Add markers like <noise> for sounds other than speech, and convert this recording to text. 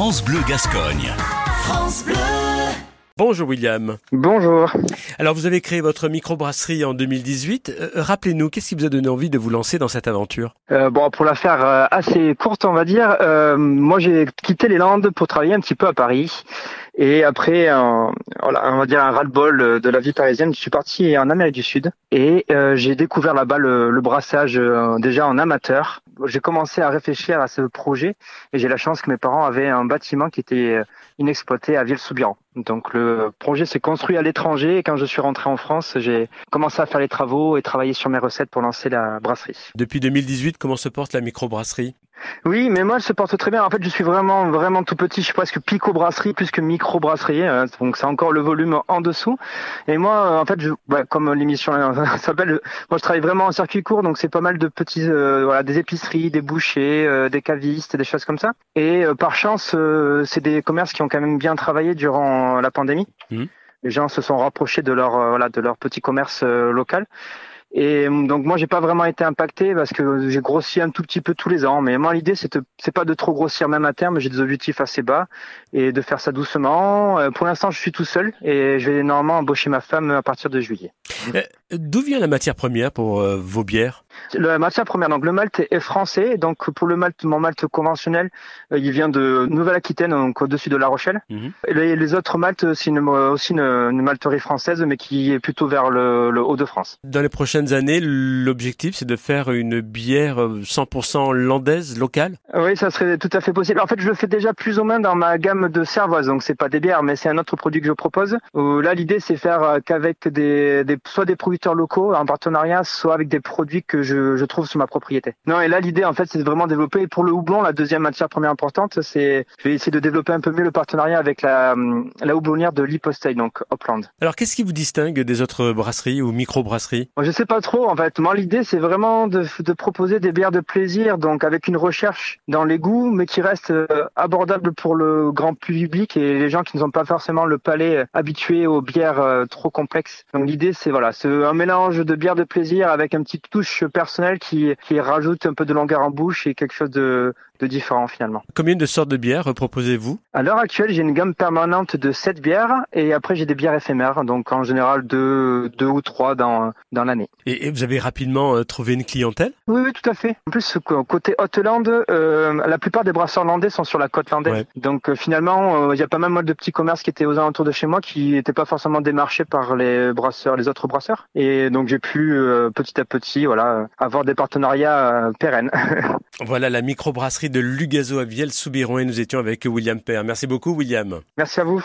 France Bleu Gascogne. France Bleu. Bonjour William. Bonjour. Alors vous avez créé votre microbrasserie en 2018. Euh, Rappelez-nous, qu'est-ce qui vous a donné envie de vous lancer dans cette aventure? Euh, bon, pour la faire euh, assez courte, on va dire, euh, moi j'ai quitté les Landes pour travailler un petit peu à Paris. Et après, on va dire un ras-le-bol de la vie parisienne, je suis parti en Amérique du Sud et euh, j'ai découvert là-bas le, brassage euh, déjà en amateur. J'ai commencé à réfléchir à ce projet et j'ai la chance que mes parents avaient un bâtiment qui était euh, inexploité à Ville-sous-Biran. Donc le projet s'est construit à l'étranger et quand je suis rentré en France, j'ai commencé à faire les travaux et travailler sur mes recettes pour lancer la brasserie. Depuis 2018, comment se porte la microbrasserie? Oui, mais moi, elle se porte très bien. En fait, je suis vraiment, vraiment tout petit. Je suis presque pico-brasserie plus que micro-brasserie. hein. Donc, c'est encore le volume en dessous. Et moi, euh, en fait, je, ouais, comme l'émission euh, <laughs> s'appelle, moi, je travaille vraiment en circuit court. Donc, c'est pas mal de petits, euh, voilà, des épiceries, des bouchers, euh, des cavistes, des choses comme ça. Et euh, par chance, euh, c'est des commerces qui ont quand même bien travaillé durant la pandémie. Mhm. Les gens se sont rapprochés de leur, euh, voilà, de leur petit commerce euh, local. Et euh, donc moi j'ai pas vraiment été impacté parce que j'ai grossi un tout petit peu tous les ans. Mais moi l'idée c'est c'est pas de trop grossir même à terme. J'ai des objectifs assez bas et de faire ça doucement. Euh, Pour l'instant je suis tout seul et je vais normalement embaucher ma femme à partir de juillet. Euh, D'où vient la matière première pour euh, vos bières? La matière première donc le malt est français. Donc pour le malt mon malt conventionnel euh, il vient de Nouvelle-Aquitaine donc au-dessus de La Rochelle. Mhm. Et les, les autres maltes c'est une, aussi une, une malterie française mais qui est plutôt vers le, le Haut-de-France. Dans les prochaines années, l'objectif c'est de faire une bière euh, 100% landaise, locale? Oui, ça serait tout à fait possible. En fait, je le fais déjà plus ou moins dans ma gamme de cervoise, donc c'est pas des bières, mais c'est un autre produit que je propose. Où là, l'idée, c'est faire euh, qu'avec des, des, soit des producteurs locaux en partenariat, soit avec des produits que je, je trouve sur ma propriété. Non, et là, l'idée, en fait, c'est de vraiment développer. Et pour le houblon, la deuxième matière première importante, c'est, je vais essayer de développer un peu mieux le partenariat avec la, hum, la houblonnière de Lipostel, donc Hopland. Alors qu'est-ce qui vous distingue des autres brasseries ou microbrasseries? Je sais pas trop en fait. Moi l'idée c'est vraiment de, de proposer des bières de plaisir, donc avec une recherche dans les goûts, mais qui reste euh, abordable pour le grand public et les gens qui ne sont pas forcément le palais euh, habitué aux bières euh, trop complexes. Donc l'idée c'est voilà, c'est un mélange de bières de plaisir avec un petit touche personnelle qui rajoute un peu de longueur en bouche et quelque chose de de différent finalement. Combien de sortes de bières proposez-vous À l'heure actuelle, j'ai une gamme permanente de 7 bières et après j'ai des bières éphémères, donc en général deux, deux ou trois dans, dans l'année. et, et vous avez rapidement euh, trouvé une clientèle? Oui, oui, tout à fait. En plus, côté Haute-Lande, euh, la plupart des brasseurs landais sont sur la côte landaise. Ouais. Donc euh, finalement, euh, il y a pas mal de petits commerces qui étaient aux alentours de chez moi qui n'étaient pas forcément démarchés par les brasseurs, les autres brasseurs. Et donc j'ai pu euh, petit à petit, voilà, avoir des partenariats euh, pérennes. <laughs> Voilà la microbrasserie de Lugazo à Vielle-Soubiron et nous étions avec William Père. Merci beaucoup William. Merci à vous.